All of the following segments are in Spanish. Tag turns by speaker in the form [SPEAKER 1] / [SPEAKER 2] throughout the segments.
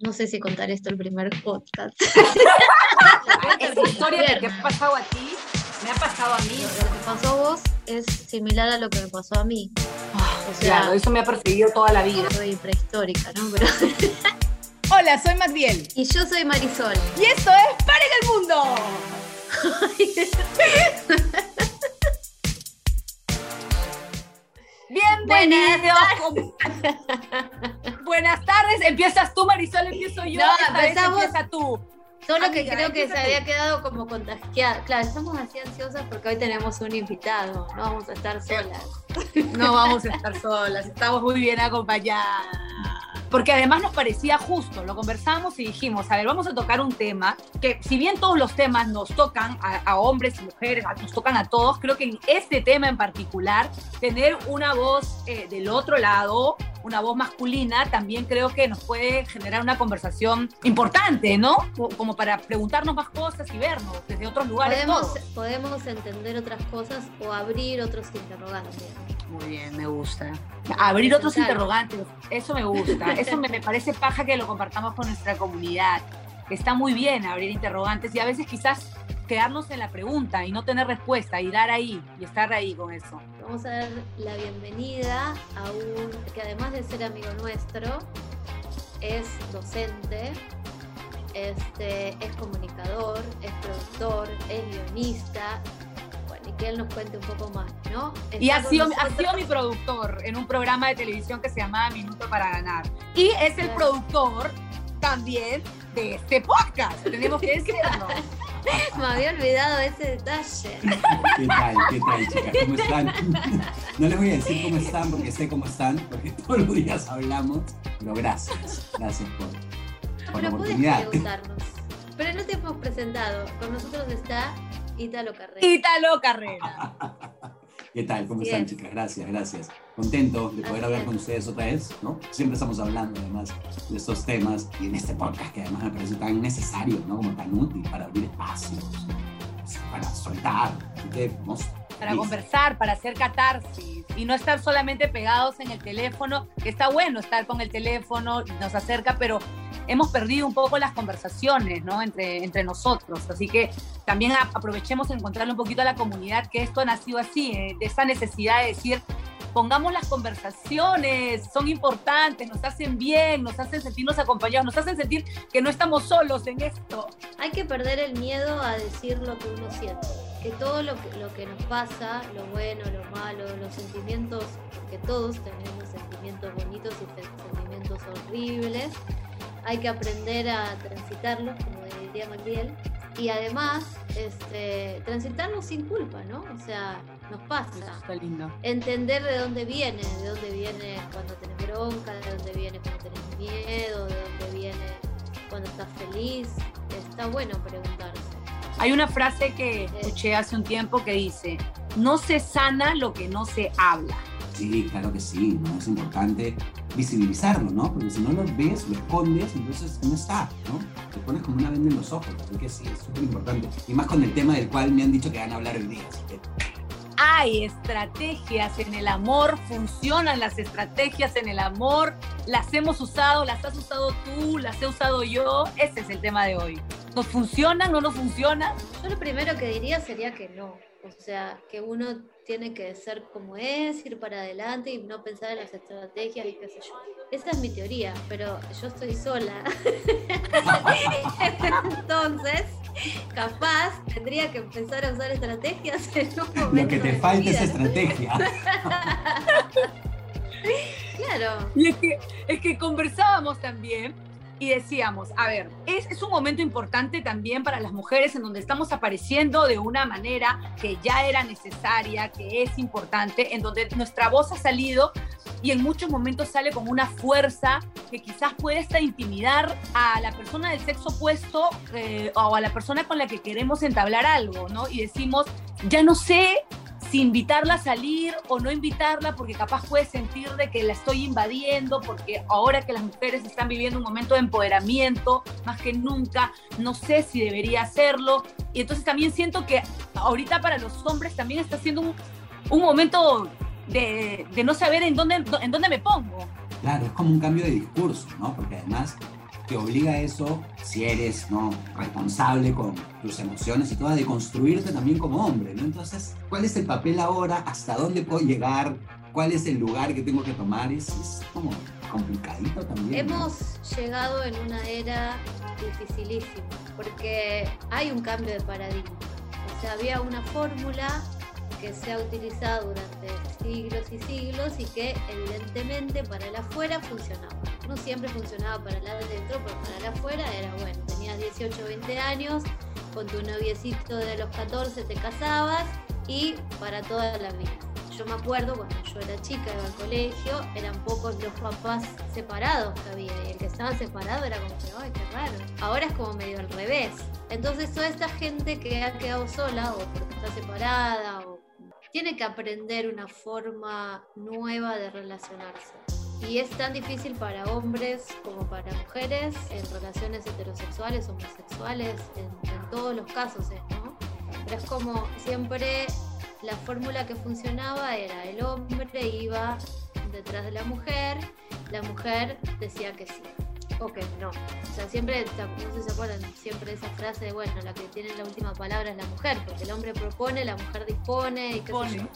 [SPEAKER 1] no sé si contar esto el primer podcast.
[SPEAKER 2] Esa historia que te ha pasado a ti, me ha pasado a mí.
[SPEAKER 1] Lo que pasó a vos es similar a lo que me pasó a mí.
[SPEAKER 2] O sea, claro, eso me ha perseguido toda la vida.
[SPEAKER 1] Soy prehistórica, ¿no? Pero...
[SPEAKER 3] Hola, soy Magdiel.
[SPEAKER 1] Y yo soy Marisol.
[SPEAKER 3] Y esto es ¡Paren el Mundo! Bienvenidos. Buenas tardes. Empiezas tú, Marisol, empiezo yo.
[SPEAKER 1] No, empezamos. Empieza tú. Solo que creo que se había quedado como contagiada. Claro, estamos así ansiosas porque hoy tenemos un invitado. No vamos a estar solas.
[SPEAKER 2] No vamos a estar solas. Estamos muy bien acompañadas porque además nos parecía justo, lo conversamos y dijimos, a ver, vamos a tocar un tema que si bien todos los temas nos tocan a, hombres y mujeres, nos tocan a todos, creo que en este tema en particular, tener una voz eh, del otro lado, una voz masculina, también creo que nos puede generar una conversación importante, ¿no? Como para preguntarnos más cosas y vernos desde otros lugares.
[SPEAKER 1] Podemos, podemos entender otras cosas o abrir otros interrogantes.
[SPEAKER 2] Muy bien, me gusta. Abrir otros interrogantes, eso me gusta. Eso me, parece paja que lo compartamos con nuestra comunidad. Está muy bien abrir interrogantes y a veces quizás quedarnos en la pregunta y no tener respuesta y dar ahí y estar ahí con eso.
[SPEAKER 1] Vamos a dar la bienvenida a un que además de ser amigo nuestro, es docente, este, es comunicador, es productor, es guionista, que él nos cuente un poco más, ¿no?
[SPEAKER 2] y ha sido, ha sido mi productor en un programa de televisión que se llamaba Minuto para Ganar. Y es el productor también de este podcast, tenemos que decirlo.
[SPEAKER 1] Me había olvidado ese detalle.
[SPEAKER 4] ¿Qué tal? ¿Qué tal, chicas? ¿Cómo están? No les voy a decir cómo están porque sé cómo están, porque todos los días hablamos, pero gracias, gracias por, por la oportunidad.
[SPEAKER 1] preguntarnos. Pero no te hemos presentado. Con nosotros está Ítalo Carrera.
[SPEAKER 2] Ítalo Carrera.
[SPEAKER 4] ¿Qué tal? ¿Cómo están, chicas? Gracias, gracias. Contento de poder hablar con ustedes otra vez, ¿no? Siempre estamos hablando, además, de estos temas y en este podcast que además me parece tan necesario, ¿no? Como tan útil para abrir espacios, para soltar, que
[SPEAKER 2] para conversar, para hacer catarsis y no estar solamente pegados en el teléfono, que está bueno estar con el teléfono, nos acerca, pero hemos perdido un poco las conversaciones ¿no? entre, entre nosotros. Así que también aprovechemos encontrarle un poquito a la comunidad que esto ha nacido así, eh, de esa necesidad de decir, pongamos las conversaciones, son importantes, nos hacen bien, nos hacen sentirnos acompañados, nos hacen sentir que no estamos solos en esto.
[SPEAKER 1] Hay que perder el miedo a decir lo que uno siente, que todo lo que, lo que nos pasa, lo bueno, lo malo, los sentimientos, porque todos tenemos sentimientos bonitos y sentimientos horribles, hay que aprender a transitarlos, como diría Magdiel, y además este, transitarnos sin culpa, ¿no? O sea, nos pasa.
[SPEAKER 2] Está lindo.
[SPEAKER 1] Entender de dónde viene, de dónde viene cuando tenés bronca, de dónde viene cuando tenés miedo, de dónde viene cuando estás feliz. Está bueno preguntarse.
[SPEAKER 2] Hay una frase que escuché hace un tiempo que dice, no se sana lo que no se habla.
[SPEAKER 4] Sí, claro que sí, ¿no? Es importante visibilizarlo, ¿no? Porque si no lo ves, lo escondes, entonces no está, ¿no? Te pones como una venda en los ojos, así que sí, es súper importante. Y más con el tema del cual me han dicho que van a hablar el día, así que
[SPEAKER 2] hay estrategias en el amor, funcionan las estrategias en el amor, las hemos usado, las has usado tú, las he usado yo, ese es el tema de hoy. ¿Nos funcionan, no nos funcionan?
[SPEAKER 1] Yo lo primero que diría sería que no, o sea, que uno tiene que ser como es, ir para adelante y no pensar en las estrategias y qué sé yo. Esa es mi teoría, pero yo estoy sola. Entonces, capaz tendría que empezar a usar estrategias en un momento.
[SPEAKER 4] Lo que te falta es estrategia.
[SPEAKER 1] claro.
[SPEAKER 2] Y es que, es que conversábamos también y decíamos, a ver, es, es, un momento importante también para las mujeres en donde estamos apareciendo de una manera que ya era necesaria, que es importante, en donde nuestra voz ha salido y en muchos momentos sale con una fuerza que quizás puede hasta intimidar a la persona del sexo opuesto eh, o a la persona con la que queremos entablar algo, ¿no? Y decimos, ya no sé si invitarla a salir o no invitarla porque capaz puede sentir de que la estoy invadiendo, porque ahora que las mujeres están viviendo un momento de empoderamiento más que nunca, no sé si debería hacerlo. Y entonces también siento que ahorita para los hombres también está siendo un, un momento de, de, no saber en dónde, en dónde me pongo.
[SPEAKER 4] Claro, es como un cambio de discurso, ¿no? Porque además te obliga a eso, si eres ¿no? responsable con tus emociones y todo, a deconstruirte también como hombre, ¿no? Entonces, ¿cuál es el papel ahora? ¿Hasta dónde puedo llegar? ¿Cuál es el lugar que tengo que tomar? Es como complicadito también.
[SPEAKER 1] Hemos llegado en una era dificilísima, porque hay un cambio de paradigma. O sea, había una fórmula que se ha utilizado durante siglos y siglos y que evidentemente para el afuera funcionaba. No siempre funcionaba para el adentro, pero para el afuera era bueno. Tenías 18 o 20 años, con tu noviecito de los 14 te casabas y para toda la vida. Yo me acuerdo cuando yo era chica, iba al colegio, eran pocos los papás separados que había y el que estaba separado era como que, ay, qué raro. Ahora es como medio al revés. Entonces toda esta gente que ha quedado sola o porque está separada tiene que aprender una forma nueva de relacionarse. Y es tan difícil para hombres como para mujeres, en relaciones heterosexuales, homosexuales, en, en todos los casos, ¿no? Pero es como siempre la fórmula que funcionaba era el hombre iba detrás de la mujer, la mujer decía que sí o que no. O sea, siempre, no sé si se acuerdan, siempre esa frase de, bueno, la que tiene la última palabra es la mujer, porque el hombre propone, la mujer dispone y qué sé yo, ¿no?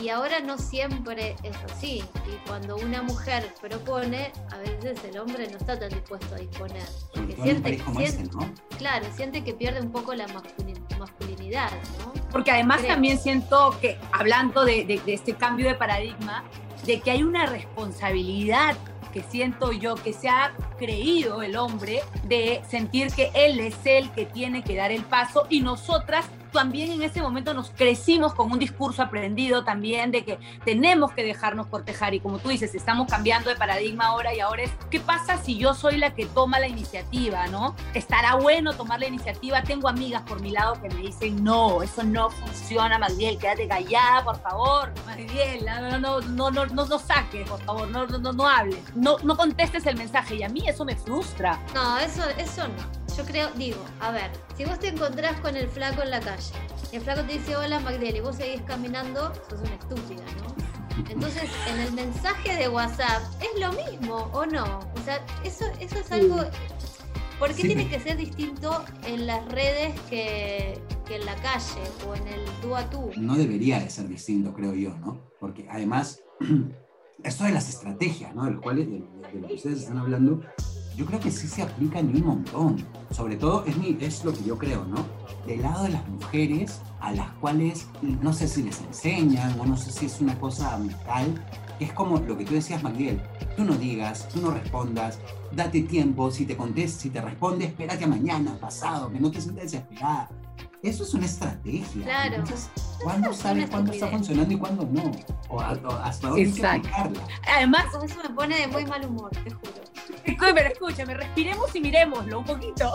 [SPEAKER 1] Y ahora no siempre es así. Y cuando una mujer propone, a veces el hombre no está tan dispuesto a disponer. Porque siente, siente ¿no? Claro, siente que pierde un poco la masculinidad, ¿no?
[SPEAKER 2] Porque además también siento que, hablando de, de, de este cambio de paradigma, de que hay una responsabilidad que siento yo que se ha creído el hombre de sentir que él es el que tiene que dar el paso y nosotras también en ese momento nos crecimos con un discurso aprendido también de que tenemos que dejarnos cortejar y como tú dices, estamos cambiando de paradigma ahora y ahora es, ¿qué pasa si yo soy la que toma la iniciativa, no? ¿Estará bueno tomar la iniciativa? Tengo amigas por mi lado que me dicen, no, eso no funciona, Magdiel, quédate callada, por favor, Magdiel, no, no, no, no, no, no saques, por favor, no, no, no hables, no, no contestes el mensaje y a mí eso me frustra.
[SPEAKER 1] No, eso, eso no yo creo, digo, a ver, si vos te encontrás con el flaco en la calle, el flaco te dice hola Magdalena y vos seguís caminando, sos una estúpida, ¿no? Entonces, en el mensaje de WhatsApp es lo mismo, ¿o no? O sea, eso, eso es algo... ¿Por qué tiene que ser distinto en las redes que, que, en la calle o en el tú a tú?
[SPEAKER 4] No debería de ser distinto, creo yo, ¿no? Porque además, esto de las estrategias, ¿no? De lo, cual, de, de lo que ustedes están hablando, yo creo que sí se aplica en un montón. Sobre todo es, mi, es lo que yo creo, ¿no? Del lado de las mujeres a las cuales no sé si les enseñan o no sé si es una cosa mental. Es como lo que tú decías, Magdiel. Tú no digas, tú no respondas, date tiempo, si te contestas, si te responde, espérate a mañana, pasado, que no te sientas desesperada. Eso es una estrategia.
[SPEAKER 1] Claro.
[SPEAKER 4] Entonces, ¿cuándo sabes cuándo está funcionando y cuándo no? O, hasta dónde
[SPEAKER 2] Exacto. Además,
[SPEAKER 1] eso me pone de muy mal humor, te juro.
[SPEAKER 2] Pero escúchame, respiremos y miremoslo un poquito.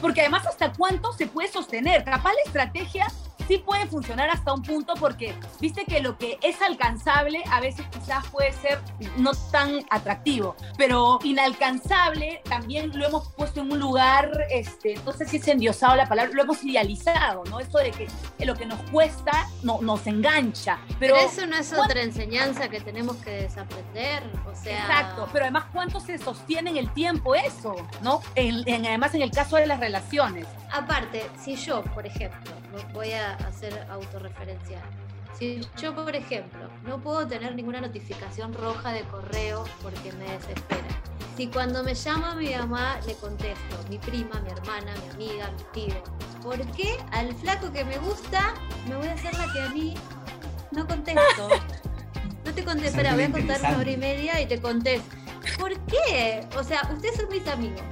[SPEAKER 2] Porque además, ¿hasta cuánto se puede sostener? Capaz la estrategia sí puede funcionar hasta un punto porque viste que lo que es alcanzable a veces quizás puede ser no tan atractivo, pero inalcanzable también lo hemos puesto en un lugar, este, no sé si es endiosado la palabra, lo hemos idealizado, ¿no? Esto de que lo que nos cuesta no, nos engancha. Pero,
[SPEAKER 1] pero eso no es otra enseñanza que tenemos que desaprender, o sea...
[SPEAKER 2] Exacto, pero además cuánto se sostiene en el tiempo eso, ¿no? En, en, además en el caso de las relaciones.
[SPEAKER 1] Aparte, si yo, por ejemplo, voy a hacer autorreferencia. Si yo, por ejemplo, no puedo tener ninguna notificación roja de correo porque me desespera. Si cuando me llama mi mamá le contesto, mi prima, mi hermana, mi amiga, mi tío, ¿por qué al flaco que me gusta me voy a hacer la que a mí no contesto? No te contesto, espera, voy a contar una hora y media y te contesto. ¿Por qué? O sea, ustedes son mis amigos.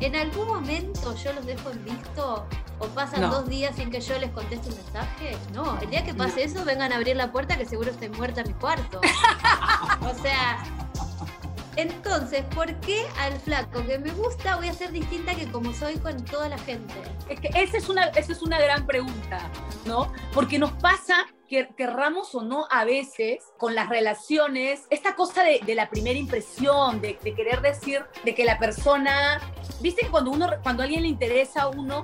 [SPEAKER 1] ¿En algún momento yo los dejo en visto? ¿O pasan no. dos días sin que yo les conteste un mensaje? No, el día que pase eso, vengan a abrir la puerta que seguro estoy muerta en mi cuarto. o sea, entonces, ¿por qué al flaco que me gusta voy a ser distinta que como soy con toda la gente?
[SPEAKER 2] Es que esa es una, esa es una gran pregunta, ¿no? Porque nos pasa que querramos o no a veces con las relaciones, esta cosa de, de la primera impresión, de, de, querer decir, de que la persona, viste que cuando, uno, cuando a alguien le interesa a uno,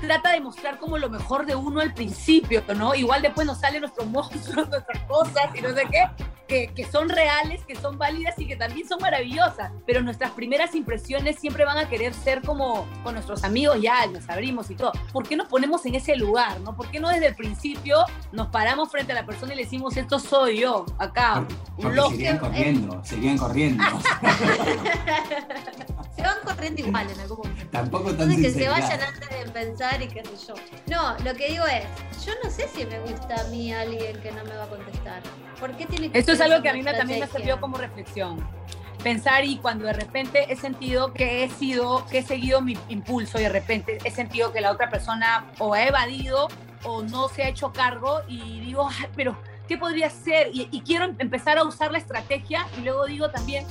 [SPEAKER 2] trata de mostrar como lo mejor de uno al principio, ¿no? Igual después nos salen nuestros monstruos, nuestras cosas y no sé qué. que, que, son reales, que son válidas y que también son maravillosas. Pero nuestras primeras impresiones siempre van a querer ser como con nuestros amigos, ya nos abrimos y todo. ¿Por qué nos ponemos en ese lugar? ¿no? ¿Por qué no desde el principio nos paramos frente a la persona y le decimos, esto soy yo, acá?
[SPEAKER 4] Porque, seguían corriendo, seguían corriendo.
[SPEAKER 1] se van corriendo igual en algún momento.
[SPEAKER 4] Tampoco tan
[SPEAKER 1] Entonces que se vayan antes de pensar y qué sé yo. No, lo que digo es, yo no sé si me gusta a mí alguien que no me va a contestar. ¿Por qué tiene que
[SPEAKER 2] Esto es algo que a mí también me sirvió como reflexión. Pensar y cuando de repente he sentido que he sido, que he seguido mi impulso y de repente he sentido que la otra persona o ha evadido o no se ha hecho cargo y digo, Ay, pero ¿qué podría ser? Y, y quiero empezar a usar la estrategia y luego digo también,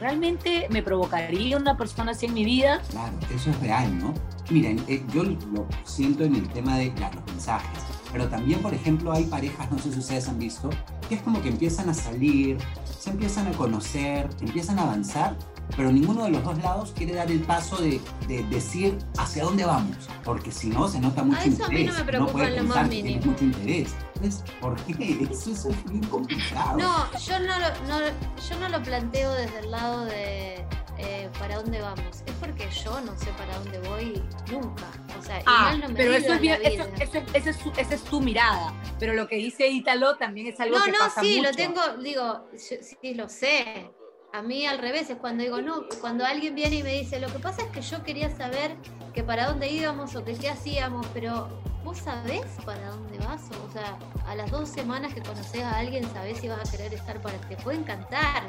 [SPEAKER 2] ¿realmente me provocaría una persona así en mi vida?
[SPEAKER 4] Claro, eso es real, ¿no? Miren, eh, yo lo siento en el tema de ya, los mensajes, pero también, por ejemplo, hay parejas, no sé si ustedes han visto, que es como que empiezan a salir, se empiezan a conocer, empiezan a avanzar, pero ninguno de los dos lados quiere dar el paso de, de decir hacia dónde vamos, porque si no se nota mucho
[SPEAKER 1] a eso
[SPEAKER 4] interés.
[SPEAKER 1] A mí no me preocupa
[SPEAKER 4] puede
[SPEAKER 1] lo más mínimo.
[SPEAKER 4] mucho interés. Entonces, ¿por qué? Eso, eso es bien complicado.
[SPEAKER 1] No, yo no, lo, no, yo no lo planteo desde el lado de eh, para dónde vamos. Es porque yo no sé para dónde voy nunca. O sea,
[SPEAKER 2] Ah,
[SPEAKER 1] igual no me
[SPEAKER 2] pero eso es eso, eso- esa es su- esa es tu mirada. Pero lo que dice Ítalo también es algo
[SPEAKER 1] No,
[SPEAKER 2] que
[SPEAKER 1] no,
[SPEAKER 2] pasa
[SPEAKER 1] sí,
[SPEAKER 2] mucho.
[SPEAKER 1] lo tengo, digo, yo- sí, lo sé. A mí al revés es cuando digo, no, cuando alguien viene y me dice, lo que pasa es que yo quería saber que para dónde íbamos o que qué hacíamos, pero vos sabés para dónde vas, o sea, a las dos semanas que conoces a alguien sabés si vas a querer estar para te puede encantar.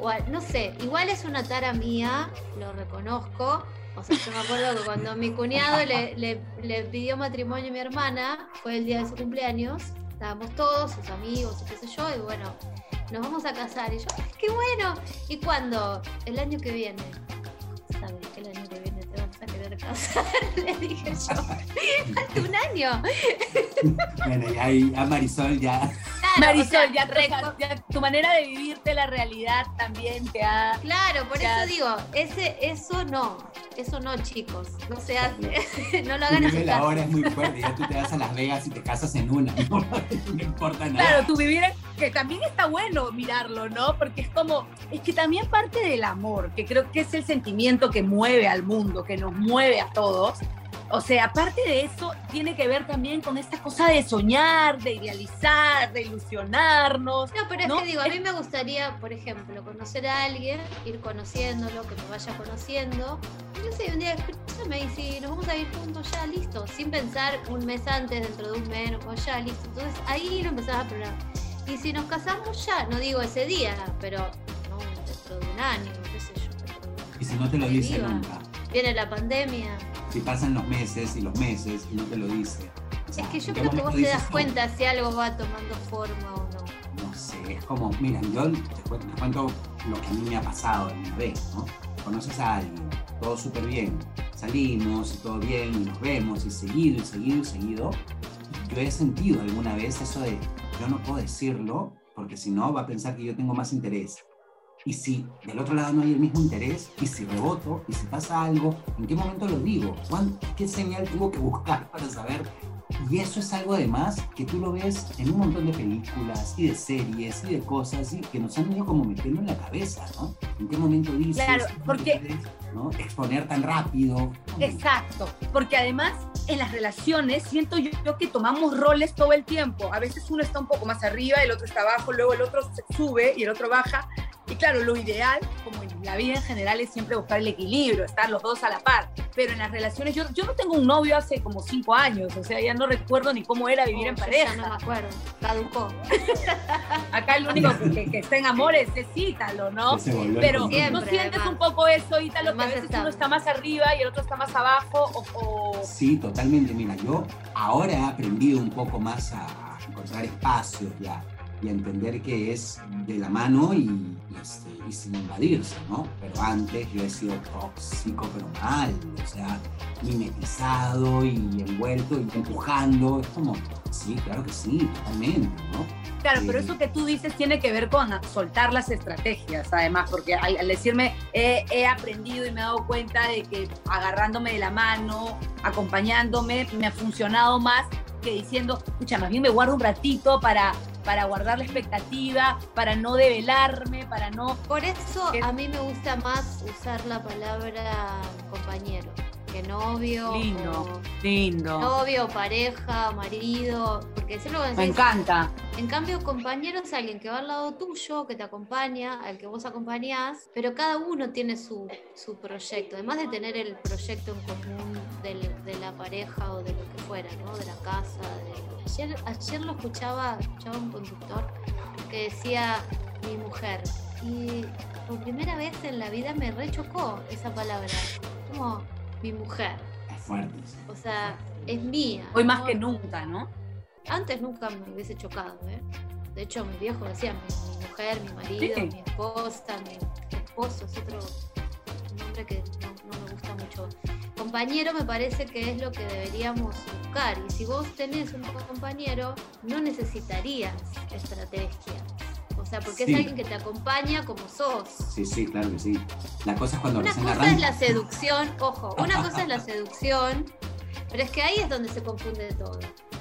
[SPEAKER 1] O no sé, igual es una tara mía, lo reconozco. O sea, yo me acuerdo que cuando mi cuñado le, le- le pidió matrimonio a mi hermana, fue el día de su cumpleaños, estábamos todos, sus amigos, y qué sé yo, y bueno, nos vamos a casar. Y yo, ¡ay, qué bueno! ¿Y cuándo? El año que viene. ¿Sabes que el año que viene te vas a querer casar? Le dije yo. Falta un año.
[SPEAKER 4] Bueno, y ahí a Marisol ya.
[SPEAKER 2] Marisol,
[SPEAKER 1] o sea,
[SPEAKER 2] ya, ya tu manera de vivirte la realidad también te ha...
[SPEAKER 1] Claro, por
[SPEAKER 2] Ya.
[SPEAKER 1] eso digo, ese, eso no, eso no, chicos, no se hace, no lo
[SPEAKER 4] Tu
[SPEAKER 1] hagan
[SPEAKER 4] nivel
[SPEAKER 1] casa.
[SPEAKER 4] ahora es muy fuerte. Ya tú te vas a Las Vegas y te casas en una. No, No importa nada.
[SPEAKER 2] Claro, tu vivir, que también está bueno mirarlo, ¿no? Porque es como, es que también parte del amor, que creo que es el sentimiento que mueve al mundo, que nos mueve a todos. O sea, aparte de eso, tiene que ver también con esta cosa de soñar, de idealizar, de ilusionarnos.
[SPEAKER 1] No, pero es
[SPEAKER 2] ¿no?
[SPEAKER 1] que digo, a mí me gustaría, por ejemplo, conocer a alguien, ir conociéndolo, que me vaya conociendo. Y no sé, un día, escúchame, y si nos vamos a ir juntos, ya, listo. Sin pensar un mes antes, dentro de un mes, no, pues ya, listo. Entonces ahí lo empezás a programar. Y si nos casamos ya, no digo ese día, pero no, dentro de un año, qué sé yo.
[SPEAKER 4] Y si no te lo dice nunca.
[SPEAKER 1] Viene la pandemia.
[SPEAKER 4] Si pasan los meses y los meses y no te lo dice. O sea,
[SPEAKER 1] Es que yo
[SPEAKER 4] ¿en
[SPEAKER 1] creo que vos te das cuenta si algo va tomando forma o no.
[SPEAKER 4] No sé, es como, mira, yo te cuento, te cuento lo que a mí me ha pasado una vez, ¿no? Conoces a alguien, todo súper bien, salimos y todo bien, y nos vemos, y seguido, y seguido, y seguido. Yo he sentido alguna vez eso de, yo no puedo decirlo, porque si no va a pensar que yo tengo más interés. Y si del otro lado no hay el mismo interés, y si reboto, y si pasa algo, ¿en qué momento lo digo? ¿Cuán- ¿Qué señal tengo que buscar para saber y eso es algo además que tú lo ves en un montón de películas y de series y de cosas y que nos han ido como metiendo en la cabeza, ¿no? ¿En qué momento dices?
[SPEAKER 2] Claro,
[SPEAKER 4] ¿Qué
[SPEAKER 2] porque-
[SPEAKER 4] ¿no? Exponer tan rápido.
[SPEAKER 2] Exacto, porque además en las relaciones siento yo, yo que tomamos roles todo el tiempo. A veces uno está un poco más arriba, el otro está abajo, luego el otro se sube y el otro baja. Y claro, lo ideal, como en la vida en general, es siempre buscar el equilibrio, estar los dos a la par. Pero en las relaciones, yo, yo no tengo un novio hace como cinco años, o sea, ya no recuerdo ni cómo era vivir
[SPEAKER 1] Oh,
[SPEAKER 2] en pareja.
[SPEAKER 1] Ya no me acuerdo, caducó.
[SPEAKER 2] Acá el único que, que está en amores es Ítalo, ¿no? Pero
[SPEAKER 1] Siempre,
[SPEAKER 2] ¿no sientes
[SPEAKER 1] además.
[SPEAKER 2] un poco eso, Ítalo, que a veces
[SPEAKER 1] estable.
[SPEAKER 2] uno está más arriba y el otro está más abajo? O, o-
[SPEAKER 4] Sí, totalmente. Mira, yo ahora he aprendido un poco más a encontrar espacios ya y entender que es de la mano y, y, este, y sin invadirse, ¿no? Pero antes yo he sido tóxico, pero mal, o sea, mimetizado y envuelto y empujando. Es como, sí, claro que sí, totalmente, ¿no?
[SPEAKER 2] Claro, pero eso que tú dices tiene que ver con soltar las estrategias, además, porque al, al decirme he, he aprendido y me he dado cuenta de que agarrándome de la mano, acompañándome, me ha funcionado más que diciendo, escucha, más bien me guardo un ratito para, para guardar la expectativa, para no develarme, para no...
[SPEAKER 1] Por eso a mí me gusta más usar la palabra compañero que novio.
[SPEAKER 2] Lindo, lindo.
[SPEAKER 1] Novio, pareja, marido, porque lo
[SPEAKER 2] Me encanta.
[SPEAKER 1] En cambio, compañero es alguien que va al lado tuyo, que te acompaña, al que vos acompañás, pero cada uno tiene su, su proyecto. Además de tener el proyecto en común de la pareja o de lo que fuera, ¿no? De la casa. Ayer, ayer lo escuchaba, escuchaba un conductor que decía mi mujer. Y por primera vez en la vida me rechocó esa palabra. Como, mi mujer.
[SPEAKER 4] Es fuerte.
[SPEAKER 1] O sea, es mía.
[SPEAKER 2] Hoy más que nunca, ¿no?
[SPEAKER 1] Antes nunca me hubiese chocado, ¿eh? De hecho, mi viejo decía mi, mujer, mi marido, mi esposa, mi esposo, es otro nombre que no, me gusta mucho. Compañero me parece que es lo que deberíamos buscar. Y si vos tenés un compañero, no necesitarías estrategia o sea, porque es alguien que te acompaña como sos.
[SPEAKER 4] Sí, sí, claro que sí. La cosa es cuando
[SPEAKER 1] Una cosa es la seducción, ojo, una cosa es la seducción, pero es que ahí es donde se confunde todo.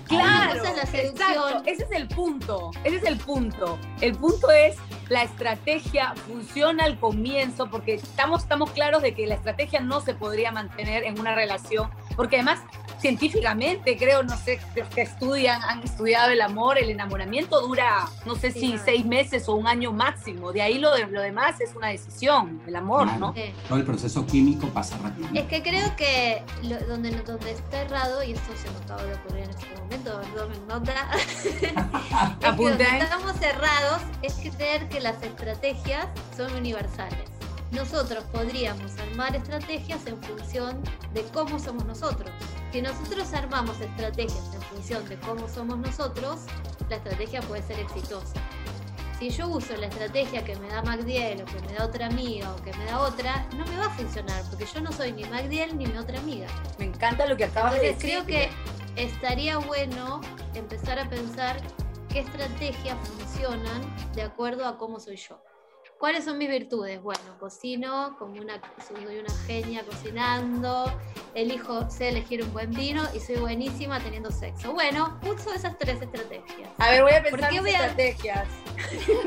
[SPEAKER 2] Claro, es la seducción. ese es el punto, ese es el punto. El punto es la estrategia funciona al comienzo porque estamos, estamos claros de que la estrategia no se podría mantener en una relación, porque además científicamente, creo, no sé, los que estudian, han estudiado el amor, el enamoramiento dura, no sé si seis meses o un año máximo. De ahí lo, de, lo demás es una decisión, el amor, ¿no?
[SPEAKER 4] Todo el proceso químico pasa rápido.
[SPEAKER 1] Es que creo que donde, donde está errado, y esto se me acaba de ocurrir en este momento, me nota, es que donde estamos cerrados es creer que las estrategias son universales nosotros podríamos armar estrategias en función de cómo somos nosotros. Si nosotros armamos estrategias en función de cómo somos nosotros, la estrategia puede ser exitosa. Si yo uso la estrategia que me da Magdiel o que me da otra amiga o que me da otra, no me va a funcionar porque yo no soy ni Magdiel ni mi otra amiga.
[SPEAKER 2] Me encanta lo que acabas de decir.
[SPEAKER 1] Creo que estaría bueno empezar a pensar qué estrategias funcionan de acuerdo a cómo soy yo. ¿Cuáles son mis virtudes? Bueno, cocino, como una, soy una genia cocinando, elijo, sé elegir un buen vino y soy buenísima teniendo sexo. Bueno, uso esas tres estrategias.
[SPEAKER 2] A ver, voy a pensar en estrategias.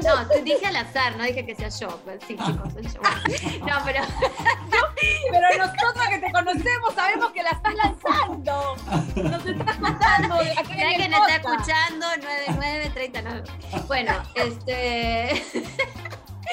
[SPEAKER 1] No, te dije al azar, no dije que sea yo. Pues, sí, chicos, soy yo. No, pero...
[SPEAKER 2] pero nosotros que te conocemos sabemos que la estás lanzando. Nos estás contando.
[SPEAKER 1] Si alguien está escuchando, 9939. Bueno, este...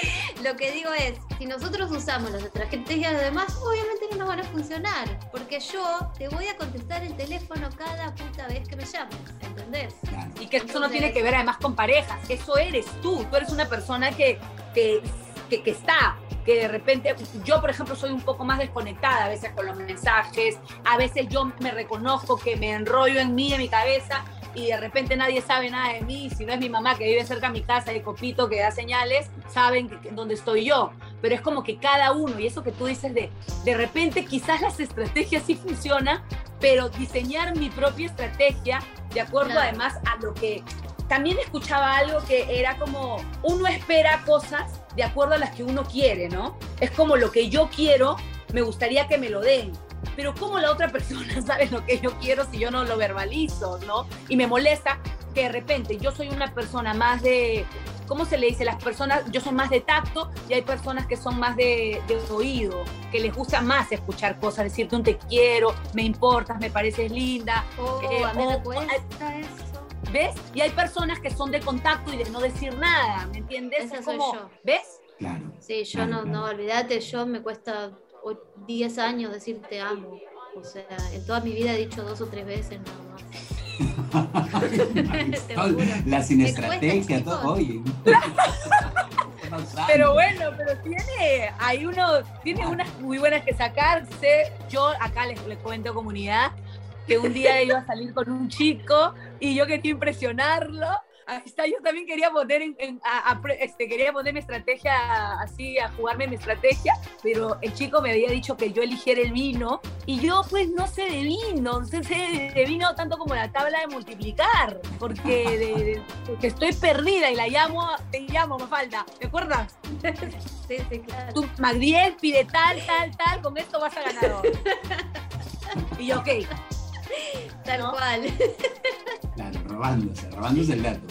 [SPEAKER 1] Lo que digo es, si nosotros usamos las estrategias de demás, obviamente no nos van a funcionar, porque yo te voy a contestar el teléfono cada puta vez que me llames, ¿entendés?
[SPEAKER 2] Y que eso no tiene que ver además con parejas, eso eres tú, tú eres una persona que, que, que, está, que de repente, yo por ejemplo soy un poco más desconectada a veces con los mensajes, a veces yo me reconozco que me enrollo en mí, en mi cabeza, y de repente nadie sabe nada de mí, si no es mi mamá que vive cerca de mi casa y copito que da señales, saben dónde estoy yo. Pero es como que cada uno, y eso que tú dices de, de repente quizás las estrategias sí funcionan, pero diseñar mi propia estrategia de acuerdo además a lo que... También escuchaba algo que era como, uno espera cosas de acuerdo a las que uno quiere, ¿no? Es como lo que yo quiero, me gustaría que me lo den pero ¿cómo la otra persona sabe lo que yo quiero si yo no lo verbalizo, no? Y me molesta que de repente yo soy una persona más de, ¿cómo se le dice? Las personas, yo soy más de tacto y hay personas que son más de, oído, que les gusta más escuchar cosas, decirte un te quiero, me importas, me pareces linda.
[SPEAKER 1] Oh, eh, a mí me cuesta eso.
[SPEAKER 2] ¿Ves? Y hay personas que son de contacto y de no decir nada, ¿me entiendes?
[SPEAKER 1] Esa soy yo.
[SPEAKER 2] ¿Ves?
[SPEAKER 4] Claro.
[SPEAKER 1] Sí, yo no, no, olvídate, yo me cuesta 10 años decir te amo. O sea, en toda mi vida he dicho dos o tres veces nada más.
[SPEAKER 4] la sin estrategia, todo, oye.
[SPEAKER 2] pero bueno, pero tiene, hay uno, tiene unas muy buenas que sacarse. Yo acá les, les cuento comunidad que un día iba a salir con un chico y yo quería impresionarlo Ahí está, yo también quería poner, en, este, quería poner mi estrategia así, a jugarme mi estrategia, pero el chico me había dicho que yo eligiera el vino y yo pues no sé de vino, no sé de vino tanto como la tabla de multiplicar, porque, estoy perdida y la llamo, te llamo, me falta, ¿te acuerdas?
[SPEAKER 1] Sí, sí, claro.
[SPEAKER 2] Tú, Magdiel, pide tal, tal, tal, con esto vas a ganar. Y yo, ok.
[SPEAKER 1] Tal cual.
[SPEAKER 4] Robándose, robándose el dato.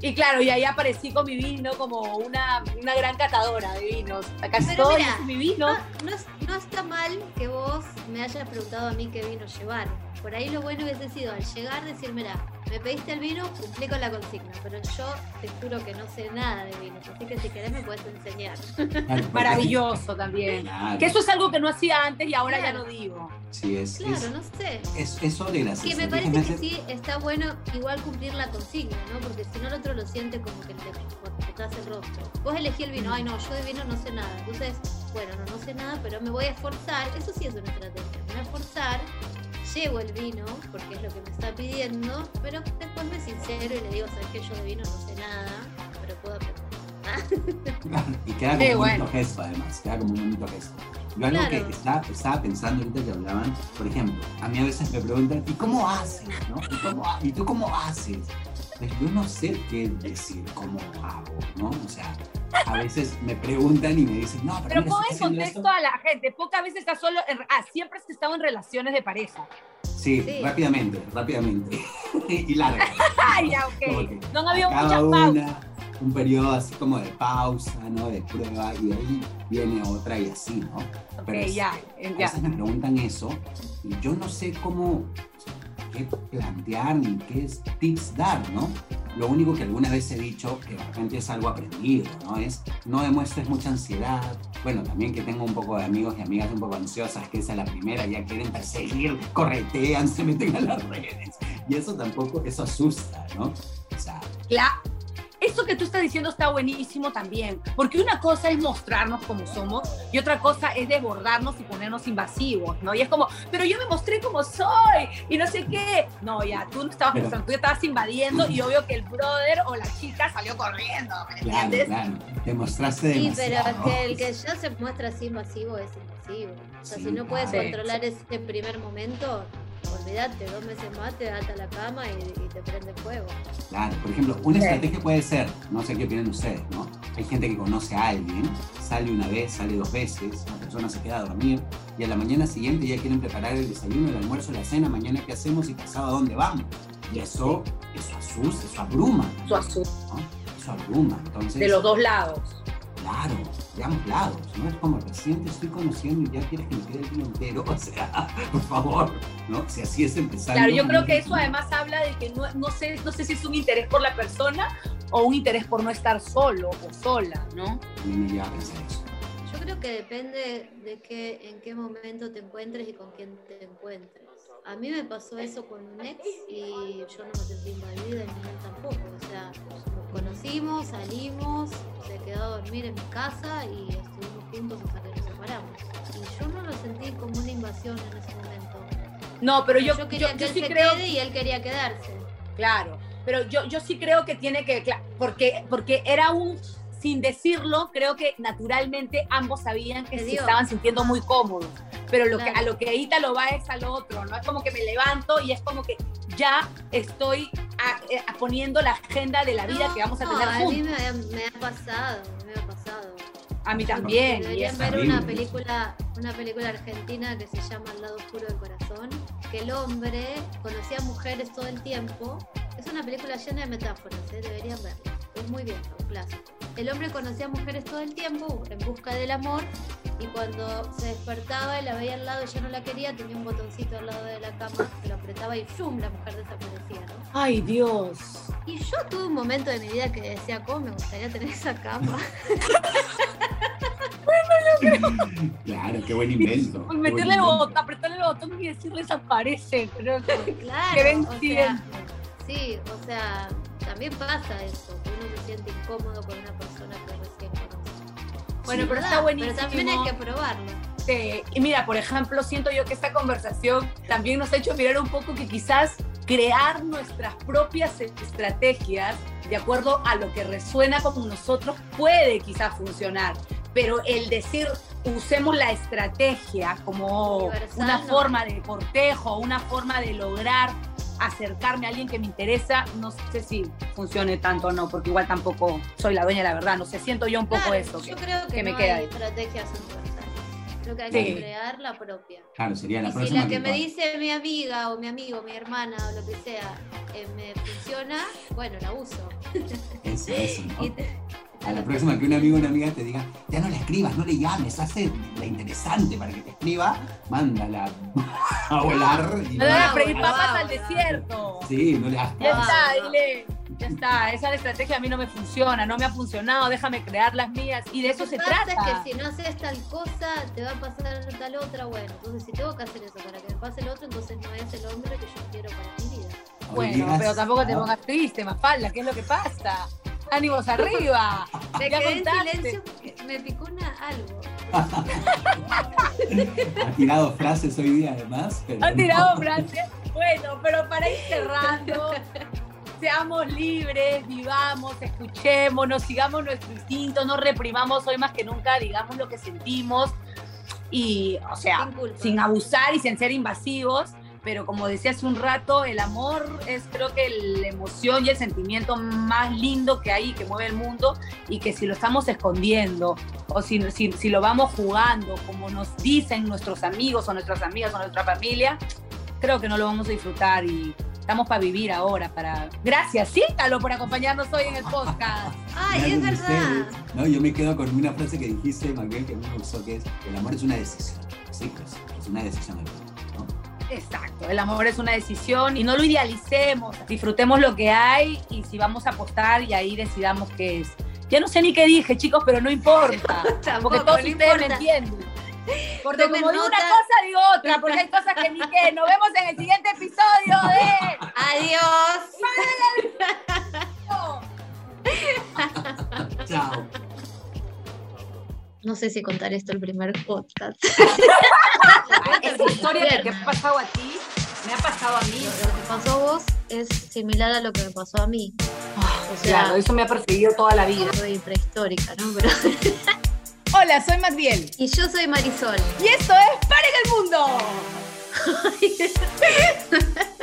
[SPEAKER 2] Y claro, y ahí aparecí con mi vino como una, una gran catadora de vinos. Acá estoy, mi vino.
[SPEAKER 1] No, no, está mal que vos me hayas preguntado a mí qué vino llevar. Por ahí lo bueno hubiese sido al llegar decir, mira, me pediste el vino, cumplí con la consigna, pero yo te juro que no sé nada de vino, así que si querés me puedes enseñar.
[SPEAKER 2] Maravilloso también. Que eso es algo que no hacía antes y ahora ya lo digo.
[SPEAKER 4] Sí, es.
[SPEAKER 1] Claro, no sé.
[SPEAKER 4] Es, eso de gracias.
[SPEAKER 1] Que me parece que sí está bueno igual cumplir la consigna, ¿no? Porque si no el otro lo siente como que te, hace el rostro. Vos elegí el vino, ay no, yo de vino no sé nada. Entonces, bueno, no, no sé nada, pero me voy a esforzar. Eso sí es una estrategia. Me voy a esforzar llevo el vino, porque es lo que me está pidiendo, pero después me sincero y le digo, sabes que yo de vino no sé nada, pero puedo aprender.
[SPEAKER 4] y queda como un bonito gesto además, queda como un bonito gesto. Yo algo que estaba, estaba, pensando ahorita que hablaban, por ejemplo, a mí a veces me preguntan, ¿y cómo haces? ¿no? ¿Y, cómo, ¿Y tú cómo haces? Pues yo no sé qué decir, cómo hago, ¿no? O sea, a veces me preguntan y me dicen, no,
[SPEAKER 2] pero. Pero pon en contexto a la gente. Pocas veces estás solo. En, ah, siempre has estado en relaciones de pareja.
[SPEAKER 4] Sí, rápidamente, rápidamente. y larga.
[SPEAKER 2] ya, ok. No han habido muchas pausas.
[SPEAKER 4] Un periodo así como de pausa, ¿no? De prueba, y de ahí viene otra y así, ¿no?
[SPEAKER 2] Pero ya,
[SPEAKER 4] a veces me preguntan eso y yo no sé cómo, qué plantear ni qué tips dar, ¿no? Lo único que alguna vez he dicho, que de repente es algo aprendido, ¿no? Es no demuestres mucha ansiedad. Bueno, también que tengo un poco de amigos y amigas un poco ansiosas, que esa es la primera, ya quieren perseguir, corretean, se meten a las redes. Y eso tampoco, eso asusta, ¿no?
[SPEAKER 2] O sea, eso que tú estás diciendo está buenísimo también, porque una cosa es mostrarnos como somos y otra cosa es desbordarnos y ponernos invasivos, ¿no? Y es como, pero yo me mostré como soy y no sé qué. No, ya, tú no estabas mostrando, tú ya estabas invadiendo y obvio que el brother o la chica salió corriendo, ¿me entiendes?
[SPEAKER 4] Claro, claro, te mostraste
[SPEAKER 1] Sí, pero que el que ya se muestra así invasivo es invasivo. O sea, si no puedes controlar ese primer momento, olvídate, dos meses más te ata la cama y, te prende fuego.
[SPEAKER 4] Claro, por ejemplo, una estrategia puede ser, no sé qué opinan ustedes, ¿no? Hay gente que conoce a alguien, sale una vez, sale dos veces, la persona se queda a dormir y a la mañana siguiente ya quieren preparar el desayuno, el almuerzo, la cena, mañana qué hacemos y pasado a dónde vamos. Y eso, eso asusta, eso abruma.
[SPEAKER 2] Eso asusta.
[SPEAKER 4] Eso abruma. Entonces,
[SPEAKER 2] de los dos lados.
[SPEAKER 4] Claro, de ambos lados, ¿no? Es como recién te estoy conociendo y ya quieres que me quede el día entero, o sea, por favor, ¿no? Si así es empezar.
[SPEAKER 2] Claro, yo creo que eso además habla de que no, no, sé, no sé si es un interés por la persona o un interés por no estar solo o sola, ¿no?
[SPEAKER 4] A mí me lleva a pensar eso.
[SPEAKER 1] Yo creo que depende de qué, en qué momento te encuentres y con quién te encuentres. A mí me pasó eso con un ex y yo no me sentí invadida ni él tampoco. O sea, nos conocimos, salimos, quedó a dormir en mi casa y estuvimos juntos hasta que nos separamos. Y yo no lo sentí como una invasión en ese momento.
[SPEAKER 2] No, pero yo,
[SPEAKER 1] yo quería que él
[SPEAKER 2] sí
[SPEAKER 1] se
[SPEAKER 2] creo...
[SPEAKER 1] quede y él quería quedarse.
[SPEAKER 2] Claro, pero yo, yo sí creo que tiene que, porque, porque era un sin decirlo, creo que naturalmente ambos sabían que se estaban sintiendo muy cómodos. Pero lo que, a lo que Ita lo va es al otro, ¿no? Es como que me levanto y es como que ya estoy eh, poniendo la agenda de la vida que vamos a tener juntos.
[SPEAKER 1] A mí me, ha pasado, me ha pasado.
[SPEAKER 2] A mí también.
[SPEAKER 1] Deberían ver una película, una película argentina que se llama El lado oscuro del corazón, que el hombre conocía mujeres todo el tiempo. Es una película llena de metáforas, ¿eh? deberían verla. Es muy bien, un clásico. El hombre conocía mujeres todo el tiempo en busca del amor y cuando se despertaba y la veía al lado y ya no la quería, tenía un botoncito al lado de la cama que lo apretaba y ¡fum! la mujer desaparecía, ¿no?
[SPEAKER 2] ¡Ay, Dios!
[SPEAKER 1] Y yo tuve un momento de mi vida que decía, ¿cómo me gustaría tener esa cama?
[SPEAKER 4] claro, qué buen invento.
[SPEAKER 2] Pues meterle el botón, apretarle el botón y decirle desaparece. Pero
[SPEAKER 1] claro, que ven sí, o sea, también pasa eso, que uno se siente incómodo con una persona que recién conoce.
[SPEAKER 2] Bueno, pero está buenísimo.
[SPEAKER 1] Pero también hay que probarlo.
[SPEAKER 2] Sí. Y mira, por ejemplo, siento yo que esta conversación también nos ha hecho mirar un poco que quizás crear nuestras propias estrategias de acuerdo a lo que resuena con nosotros puede quizás funcionar, pero el decir usemos la estrategia como una forma de cortejo, una forma de lograr acercarme a alguien que me interesa, no sé si funcione tanto o no, porque igual tampoco soy la dueña de la verdad, no sé, siento yo un poco eso.
[SPEAKER 1] Yo creo que, me queda hay estrategias universales. Creo que hay que crear la propia.
[SPEAKER 4] Claro, sería la
[SPEAKER 1] y
[SPEAKER 4] próxima.
[SPEAKER 1] Si la que me dice mi amiga o mi amigo, mi hermana o lo que sea, eh, me funciona, bueno, la uso.
[SPEAKER 4] Eso, eso. ¿no? A la próxima que un amigo o una amiga te diga, ya no la escribas, no le llames, hace la interesante para que te escriba, mándala a volar.
[SPEAKER 2] Y no le a freír papas al desierto.
[SPEAKER 4] Sí, no le hagas
[SPEAKER 2] Ya está, dile. Ya está, esa estrategia a mí no me funciona, no me ha funcionado, déjame crear las mías y de eso se trata.
[SPEAKER 1] es que si no haces tal cosa, te va a pasar tal otra, bueno, entonces si tengo que hacer eso para que me pase el otro, entonces no es el hombre que yo quiero para mi vida.
[SPEAKER 2] Bueno, pero tampoco te pongas triste, más falda, ¿qué es lo que pasa? Ánimos arriba.
[SPEAKER 1] Me quedé en silencio me picó una, algo.
[SPEAKER 4] ha tirado frases hoy día además.
[SPEAKER 2] ha tirado frases. Bueno, pero para ir cerrando, seamos libres, vivamos, escuchémonos, sigamos nuestro instinto, no reprimamos hoy más que nunca, digamos lo que sentimos y, o sea, sin abusar y sin ser invasivos pero como decía hace un rato, el amor es creo que la emoción y el sentimiento más lindo que hay que mueve el mundo y que si lo estamos escondiendo o si, si, lo vamos jugando como nos dicen nuestros amigos o nuestras amigas o nuestra familia, creo que no lo vamos a disfrutar y estamos para vivir ahora, para... Gracias, Cítalo, por acompañarnos hoy en el podcast.
[SPEAKER 1] Ay, es verdad.
[SPEAKER 4] no, yo me quedo con una frase que dijiste, Manuel, que a mí me gustó, que es, el amor es una decisión. Sí, pues, es una decisión.
[SPEAKER 2] Exacto, el amor es una decisión y no lo idealicemos, disfrutemos lo que hay y si vamos a apostar y ahí decidamos qué es. Ya no sé ni qué dije, chicos, pero no importa, porque todos ustedes me entienden. Porque como digo una cosa, digo otra, porque hay cosas que ni qué. Nos vemos en el siguiente episodio de...
[SPEAKER 1] Adiós.
[SPEAKER 4] Chao.
[SPEAKER 1] No sé si contar esto el primer podcast.
[SPEAKER 2] Esa historia que ha pasado a ti me ha pasado a mí.
[SPEAKER 1] Lo, que pasó a vos es similar a lo que me pasó a mí.
[SPEAKER 2] Ah, o sea, claro, eso me ha perseguido toda la vida.
[SPEAKER 1] Soy prehistórica, ¿no? Pero...
[SPEAKER 3] Hola, soy Magdiel.
[SPEAKER 1] Y yo soy Marisol.
[SPEAKER 3] Y esto es Paren el Mundo.